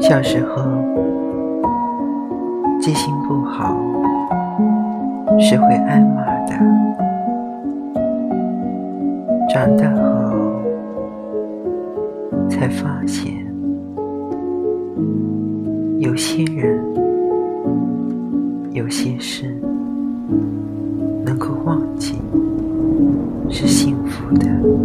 小时候记性不好是会挨骂的。长大后才发现有些人有些事能够忘记是幸福的。